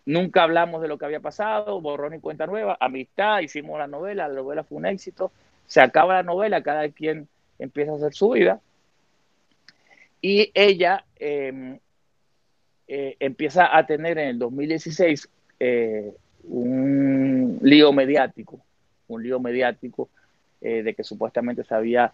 Nunca hablamos de lo que había pasado, borrón y cuenta nueva, amistad, hicimos la novela, la novela fue un éxito, se acaba la novela, cada quien empieza a hacer su vida y ella eh, eh, empieza a tener en el 2016 eh, un lío mediático, un lío mediático eh, de que supuestamente se había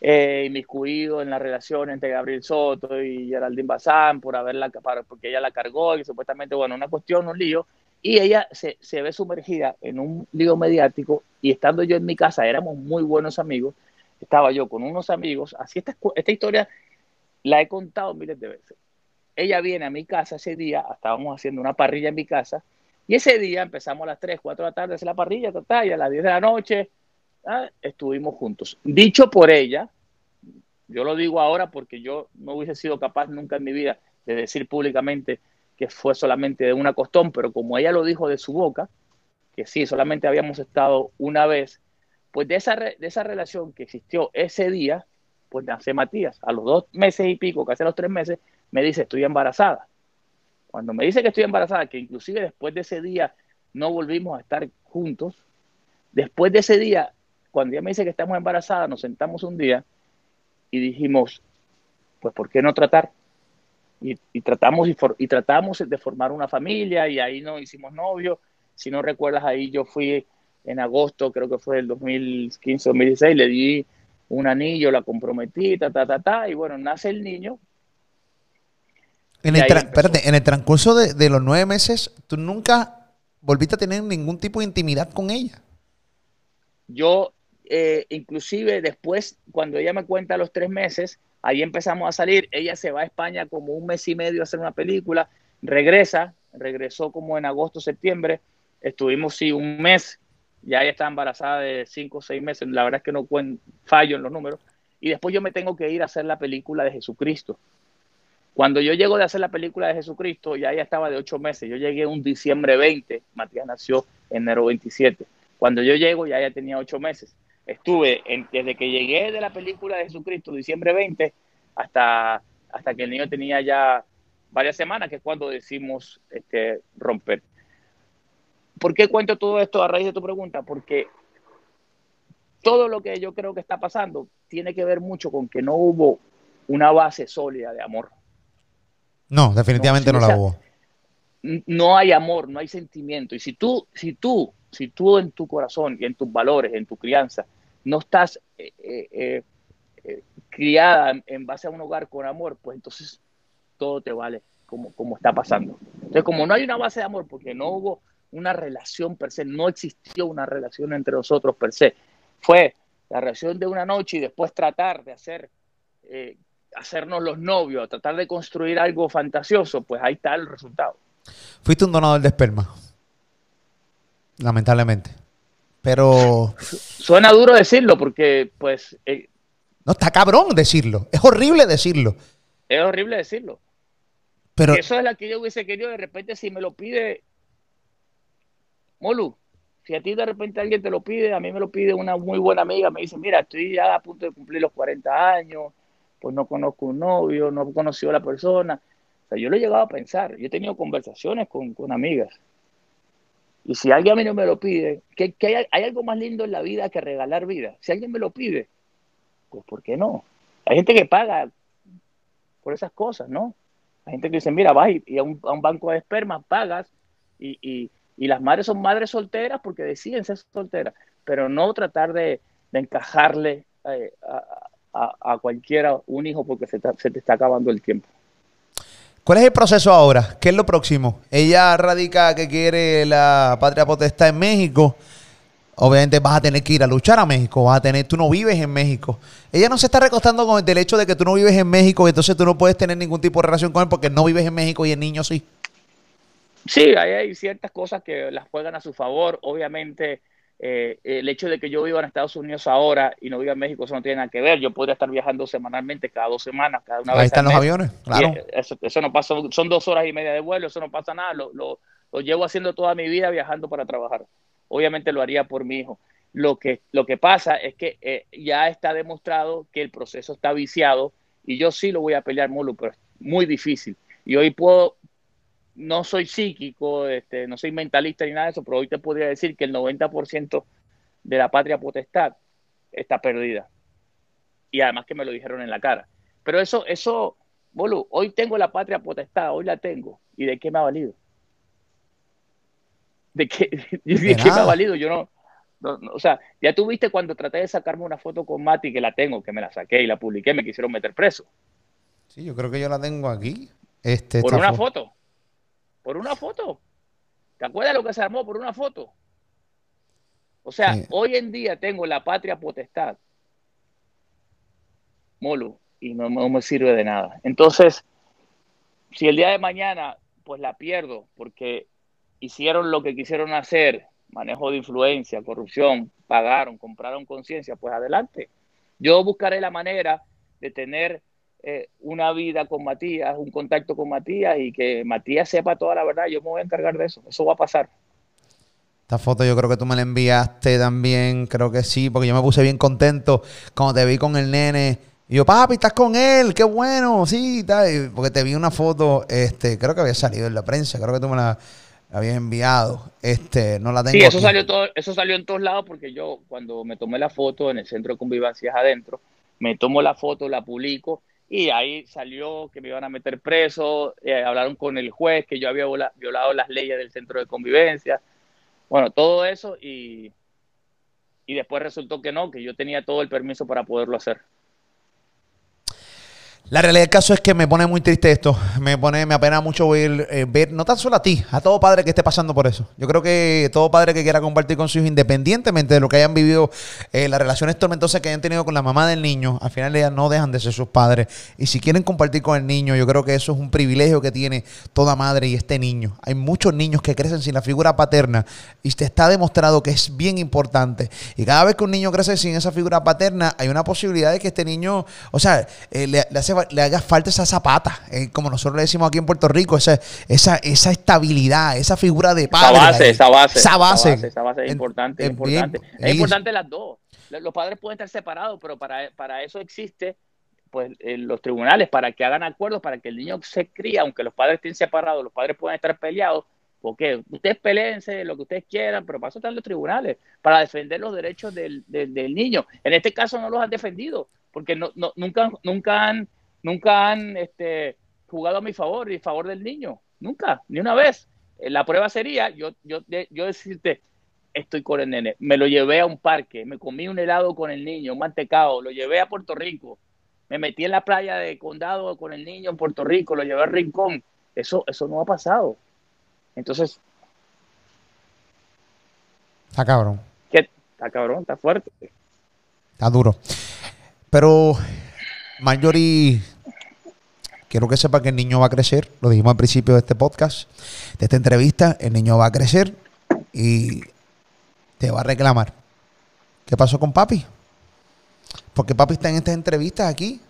eh, inmiscuido en la relación entre Gabriel Soto y Geraldine Bazán por haberla, porque ella la cargó y supuestamente, bueno, una cuestión, un lío, y ella se, se ve sumergida en un lío mediático y estando yo en mi casa, éramos muy buenos amigos, estaba yo con unos amigos, así esta, esta historia la he contado miles de veces. Ella viene a mi casa ese día, estábamos haciendo una parrilla en mi casa, y ese día empezamos a las 3, 4 de la tarde a hacer la parrilla, total, y a las 10 de la noche ah, estuvimos juntos. Dicho por ella, yo lo digo ahora porque yo no hubiese sido capaz nunca en mi vida de decir públicamente que fue solamente de una costón, pero como ella lo dijo de su boca, que sí, solamente habíamos estado una vez, pues de esa, de esa relación que existió ese día, pues nace Matías. A los dos meses y pico, casi a los tres meses, me dice, estoy embarazada. Cuando me dice que estoy embarazada, que inclusive después de ese día no volvimos a estar juntos, después de ese día, cuando ella me dice que estamos embarazadas, nos sentamos un día y dijimos, pues ¿por qué no tratar? Y, tratamos y, for- y tratamos de formar una familia y ahí nos hicimos novios. Si no recuerdas, ahí yo fui en agosto, creo que fue el 2015, 2016, le di un anillo, la comprometí, ta, ta, ta, ta, y bueno, nace el niño. En el, espérate, en transcurso de, de los nueve meses, tú nunca volviste a tener ningún tipo de intimidad con ella. Yo, eh, inclusive después, cuando ella me cuenta los tres meses, ahí empezamos a salir. Ella se va a España como un mes y medio a hacer una película, regresa, regresó como en agosto, septiembre. Estuvimos, sí, un mes. Ya ella está embarazada de cinco o seis meses. La verdad es que no fallo en los números. Y después yo me tengo que ir a hacer la película de Jesucristo. Cuando yo llego de hacer la película de Jesucristo, ya ella estaba de ocho meses. Yo llegué un diciembre 20, Matías nació enero 27. Cuando yo llego, ya ella tenía ocho meses. Estuve desde que llegué de la película de Jesucristo, diciembre 20, hasta, hasta que el niño tenía ya varias semanas, que es cuando decimos este, romper. ¿Por qué cuento todo esto a raíz de tu pregunta? Porque todo lo que yo creo que está pasando tiene que ver mucho con que no hubo una base sólida de amor. No, definitivamente No, la hubo. No hay amor, no hay sentimiento. Y si tú, si tú, si tú en tu corazón y en tus valores, en tu crianza, no estás eh, eh, eh, criada en, en base a un hogar con amor, pues entonces todo te vale como, como está pasando. Entonces, como no hay una base de amor, porque no hubo una relación per se, no existió una relación entre nosotros per se, fue la relación de una noche y después tratar de hacer, eh, hacernos los novios, tratar de construir algo fantasioso, pues ahí está el resultado. Fuiste un donador de esperma. lamentablemente. Pero Suena duro decirlo porque, pues, eh, no está cabrón decirlo. Es horrible decirlo. es horrible decirlo. Pero Eso es la que yo hubiese querido de repente si me lo pide Molu. Si a ti de repente alguien te lo pide, a mí me lo pide una muy buena amiga, me dice, mira, estoy ya a punto de cumplir los 40 años, pues no conozco un novio, no he conocido a la persona. O sea, yo lo he llegado a pensar, yo he tenido conversaciones con, con amigas. Y si alguien a mí no me lo pide, que, que hay, hay algo más lindo en la vida que regalar vida. Si alguien me lo pide, pues ¿por qué no? Hay gente que paga por esas cosas, ¿no? Hay gente que dice, mira, vas y, a, un, a un banco de esperma, pagas, y, y- y las madres son madres solteras porque deciden ser solteras, pero no tratar de, de encajarle eh, a, a- a cualquiera un hijo porque se, ta- se te está acabando el tiempo. ¿cuál es el proceso ahora? ¿Qué es lo próximo? Ella radica que quiere la patria potestad en México. Obviamente vas a tener que ir a luchar a México, vas a tener, tú no vives en México. Ella no se está recostando con el derecho de que tú no vives en México y entonces tú no puedes tener ningún tipo de relación con él porque no vives en México y el niño sí. Sí, ahí hay ciertas cosas que las juegan a su favor. Obviamente, eh, el hecho de que yo viva en Estados Unidos ahora y no viva en México, eso no tiene nada que ver. Yo podría estar viajando semanalmente, cada dos semanas, cada una Ahí vez. están al los mes. aviones, claro. Y, eh, eso, eso no pasa, son dos horas y media de vuelo, eso no pasa nada. Lo, lo, lo llevo haciendo toda mi vida viajando para trabajar. Obviamente lo haría por mi hijo. Lo que, lo que pasa es que eh, ya está demostrado que el proceso está viciado y yo sí lo voy a pelear, Molo, pero es muy difícil. Y hoy puedo, no soy psíquico, este, no soy mentalista ni nada de eso, pero hoy te podría decir que el 90% de la patria potestad está perdida. Y además que me lo dijeron en la cara. Pero eso, eso, Bolu, hoy tengo la patria potestad, hoy la tengo. ¿Y de qué me ha valido? ¿De qué, de qué me ha valido? Yo no, no- no, o sea, ya tuviste cuando traté de sacarme una foto con Mati, que la tengo, que me la saqué y la publiqué, me quisieron meter preso. Sí, yo creo que yo la tengo aquí. Este, Por una fo- foto. Por una foto. ¿Te acuerdas lo que se armó por una foto? O sea, Sí. hoy en día tengo la patria potestad. Molo, y no, no me sirve de nada. Entonces, si el día de mañana, pues la pierdo, porque hicieron lo que quisieron hacer, manejo de influencia, corrupción, pagaron, compraron conciencia, pues adelante. Yo buscaré la manera de tener eh, una vida con Matías, un contacto con Matías y que Matías sepa toda la verdad. Yo me voy a encargar de eso. Eso va a pasar. Esta foto yo creo que tú me la enviaste también, creo que sí, porque yo me puse bien contento cuando te vi con el nene. Y yo, papi, estás con él, qué bueno, sí, tal. Porque te vi una foto, este, creo que había salido en la prensa, creo que tú me la, la habías enviado. Este, no la tengo. Sí, eso aquí. salió, todo, eso salió en todos lados porque yo cuando me tomé la foto en el centro de convivencias adentro, me tomo la foto, la publico y ahí salió que me iban a meter preso, eh, hablaron con el juez que yo había viola- violado las leyes del centro de convivencia, bueno, todo eso y, y después resultó que no, que yo tenía todo el permiso para poderlo hacer. La realidad del caso es que me pone muy triste esto. Me pone, me apena mucho ver, eh, ver, no tan solo a ti, a todo padre que esté pasando por eso. Yo creo que todo padre que quiera compartir con su hijo, independientemente de lo que hayan vivido, eh, las relaciones tormentosas que hayan tenido con la mamá del niño, al final ellas no dejan de ser sus padres. Y si quieren compartir con el niño, yo creo que eso es un privilegio que tiene toda madre y este niño. Hay muchos niños que crecen sin la figura paterna y te está demostrado que es bien importante. Y cada vez que un niño crece sin esa figura paterna, hay una posibilidad de que este niño, o sea, eh, le, le hace, le haga falta esa zapata, eh, como nosotros le decimos aquí en Puerto Rico, esa, esa, esa estabilidad, esa figura de Esa padre. base, esa base, Esa base. esa base es importante, es es importante. bien- es importante las dos. Los padres pueden estar separados, pero para, para eso existe pues eh, los tribunales, para que hagan acuerdos, para que el niño se cría, aunque los padres estén separados, los padres pueden estar peleados, porque ustedes peleense lo que ustedes quieran, pero para eso están los tribunales, para defender los derechos del, del, del niño. En este caso no los han defendido, porque no, no, nunca, nunca han, nunca han este, jugado a mi favor y a favor del niño. Nunca, ni una vez. Eh, La prueba sería yo, yo, yo decirte, estoy con el nene, me lo llevé a un parque, me comí un helado con el niño, un mantecado, lo llevé a Puerto Rico, me metí en la playa de Condado con el niño en Puerto Rico, lo llevé al Rincón. Eso, eso no ha pasado. Entonces, Está cabrón, ¿qué? Está cabrón, está fuerte. está duro. Pero, Marjorie, quiero que sepa que el niño va a crecer. Lo dijimos al principio de este podcast, de esta entrevista. El niño va a crecer y te va a reclamar. ¿Qué pasó con papi? Porque papi está en estas entrevistas aquí,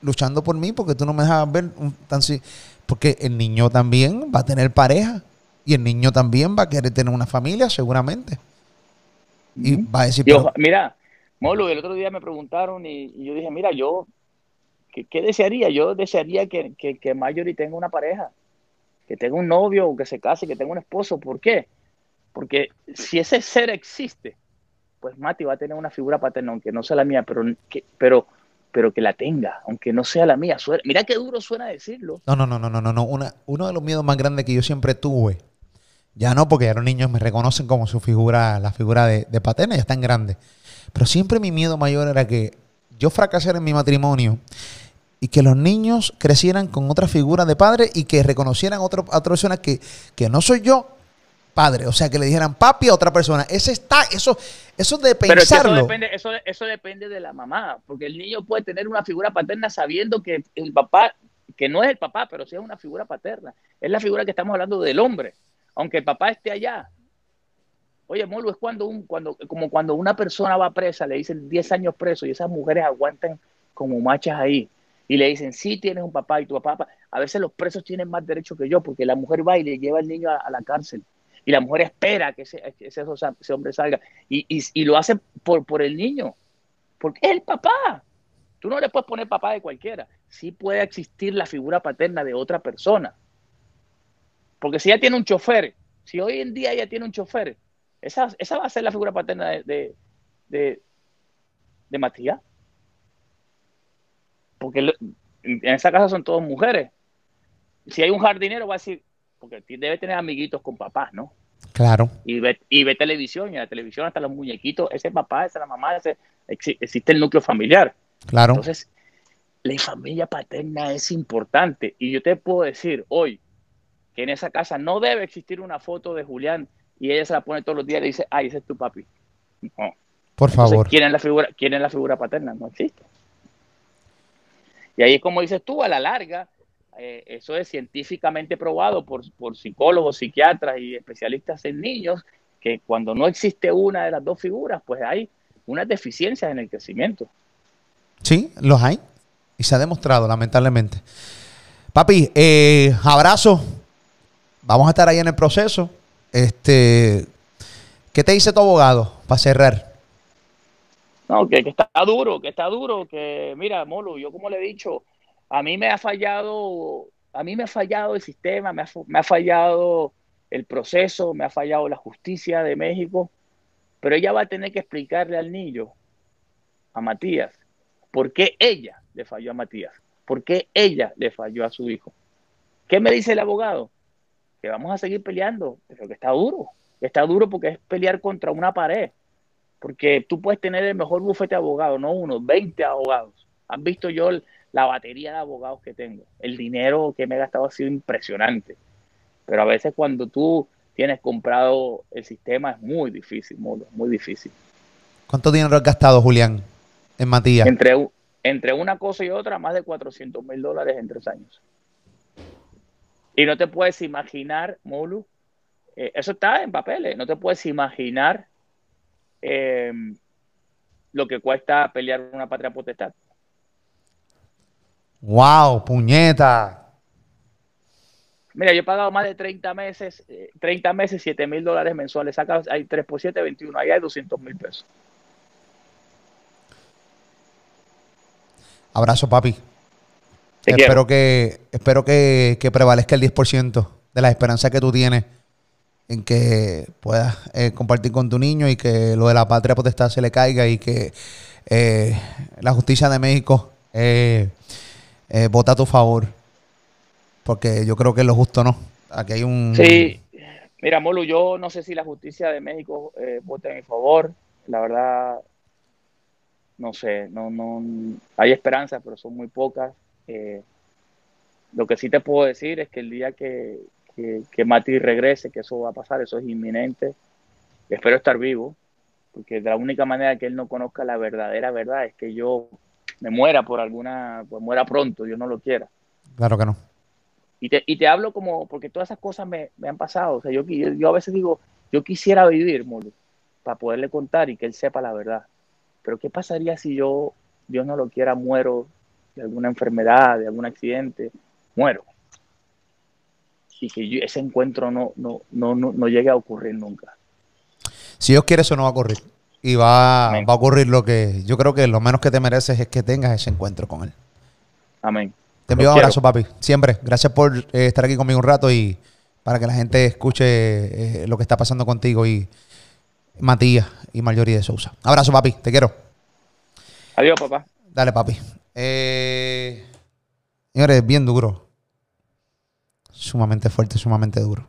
luchando por mí, porque tú no me dejas ver un, tan si- Porque el niño también va a tener pareja. Y el niño también va a querer tener una familia, seguramente. Y va a decir, Y pero- mira, Molo, el otro día me preguntaron y, y yo dije, mira, yo, ¿qué, desearía? Yo desearía que, que, que tenga una pareja, que tenga un novio que se case, que tenga un esposo. ¿Por qué? Porque si ese ser existe, pues Mati va a tener una figura paterna, aunque no sea la mía, pero que, pero, pero que la tenga, aunque no sea la mía. Suena- mira qué duro suena decirlo. No, no, no, no, no, no. Una, uno de los miedos más grandes que yo siempre tuve, ya no porque ya los niños me reconocen como su figura, la figura de, de paterna, ya están grandes. Pero siempre mi miedo mayor era que yo fracasara en mi matrimonio y que los niños crecieran con otra figura de padre y que reconocieran a otro- a otra persona que, que no soy yo padre. O sea, que le dijeran papi a otra persona. Ese está, eso, eso de Pero es que eso pensarlo. depende, eso, eso depende de la mamá, porque el niño puede tener una figura paterna sabiendo que el papá, que no es el papá, pero sí es una figura paterna. Es la figura que estamos hablando del hombre, aunque el papá esté allá. Oye, Molo, es cuando un, cuando, como cuando una persona va presa, le dicen 10 años preso y esas mujeres aguantan como machas ahí. Y le dicen, sí tienes un papá y tu papá. A veces los presos tienen más derecho que yo, porque la mujer va y le lleva al niño a, la cárcel. Y la mujer espera que ese, ese, hombre salga. Y, y, lo hace por, por el niño. Porque es el papá. Tú no le puedes poner papá de cualquiera. Sí puede existir la figura paterna de otra persona. Porque si ella tiene un chofer, si hoy en día ella tiene un chofer, esa, esa va a ser la figura paterna de, de, de Matías. Porque en esa casa son todas mujeres. Si hay un jardinero, va a decir, porque debe tener amiguitos con papás, ¿no? Claro. y ve, y ve televisión, y en la televisión hasta los muñequitos, ese papá, esa la mamá, ese, exi- existe el núcleo familiar. Claro. Entonces, la familia paterna es importante. Y yo te puedo decir hoy que en esa casa no debe existir una foto de Julián y ella se la pone todos los días y le dice, ay, ese es tu papi. No. Por Entonces, favor. ¿quién es la figura, quién es la figura paterna? No existe. Y ahí es como dices tú, a la larga, eh, eso es científicamente probado por, por psicólogos, psiquiatras y especialistas en niños, que cuando no existe una de las dos figuras, pues hay unas deficiencias en el crecimiento. Sí, los hay. Y se ha demostrado, lamentablemente. Papi, eh, abrazo. Vamos a estar ahí en el proceso. Este, ¿Qué te dice tu abogado para cerrar? No, que, que está duro, que está duro, que mira, Molo, yo como le he dicho, a mí me ha fallado, a mí me ha fallado el sistema, me ha, fallado el proceso, me ha fallado la justicia de México, pero ella va a tener que explicarle al niño, a Matías, por qué ella le falló a Matías, por qué ella le falló a su hijo. ¿Qué me dice el abogado? Que vamos a seguir peleando, pero que está duro, está duro porque es pelear contra una pared. Porque tú puedes tener el mejor bufete de abogados, no uno, 20 abogados. ¿Has visto yo la batería de abogados que tengo? El dinero que me he gastado ha sido impresionante. Pero a veces cuando tú tienes comprado el sistema es muy difícil, muy, muy difícil. ¿Cuánto dinero has gastado, Julián, en Matías? Entre, entre una cosa y otra, más de 400 mil dólares en tres años. Y no te puedes imaginar, Molu, eh, eso está en papeles, no te puedes imaginar eh, lo que cuesta pelear una patria potestad. ¡Wow! ¡Puñeta! Mira, yo he pagado más de 30 meses, eh, 30 meses, 7 mil dólares mensuales. Saca, hay 3 por 7, 21. Ahí hay 200 mil pesos. Abrazo, papi. Te espero quiero. que, espero que, que prevalezca el 10% de la esperanza que tú tienes en que puedas eh, compartir con tu niño y que lo de la patria potestad se le caiga y que eh, la justicia de México eh, eh, vota a tu favor. Porque yo creo que es lo justo, ¿no? Aquí hay un... Sí, mira, Molu, yo no sé si la justicia de México vote a mi favor. La verdad, no sé, no, no, hay esperanzas, pero son muy pocas. Lo que sí te puedo decir es que el día que, que, que Mati regrese, que eso va a pasar, eso es inminente, espero estar vivo, porque de la única manera que él no conozca la verdadera verdad es que yo me muera por alguna, pues muera pronto, Dios no lo quiera. Claro que no. Y te, y te hablo como, porque todas esas cosas me, me han pasado. O sea, yo, yo, yo a veces digo, yo quisiera vivir, Molo. para poderle contar y que él sepa la verdad. Pero ¿qué pasaría si yo, Dios no lo quiera, muero de alguna enfermedad, de algún accidente? Muero. Y que yo- ese encuentro no, no, no, no, no llegue a ocurrir nunca. Si Dios quiere, eso no va a ocurrir. Y va, va a ocurrir lo que yo creo que lo menos que te mereces es que tengas ese encuentro con Él. Amén. Te envío un abrazo, papi. Siempre. Gracias por eh, estar aquí conmigo un rato y para que la gente escuche eh, lo que está pasando contigo y Matías y Marjorie de Sousa. Abrazo, papi. Te quiero. Adiós, papá. Dale, papi. Eh, señores, bien duro. Sumamente fuerte, sumamente duro.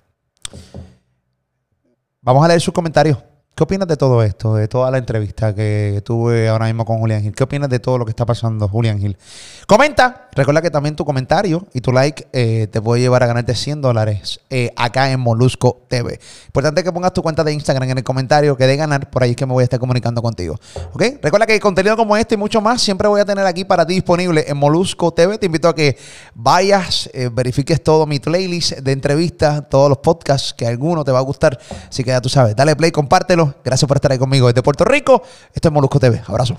Vamos a leer sus comentarios. ¿Qué opinas de todo esto? De toda la entrevista que tuve ahora mismo con Julián Gil. ¿Qué opinas de todo lo que está pasando, Julián Gil? Comenta. Recuerda que también tu comentario y tu like eh, te puede llevar a ganarte 100 dólares eh, acá en Molusco TV. Importante que pongas tu cuenta de Instagram en el comentario que de ganar. Por ahí es que me voy a estar comunicando contigo. ¿Ok? Recuerda que contenido como este y mucho más siempre voy a tener aquí para ti disponible en Molusco TV. Te invito a que vayas, eh, verifiques todo mi playlist de entrevistas, todos los podcasts, que alguno te va a gustar. Así que ya tú sabes, dale play, compártelo. Gracias por estar ahí conmigo desde Puerto Rico. Esto es Molusco TV. Abrazo.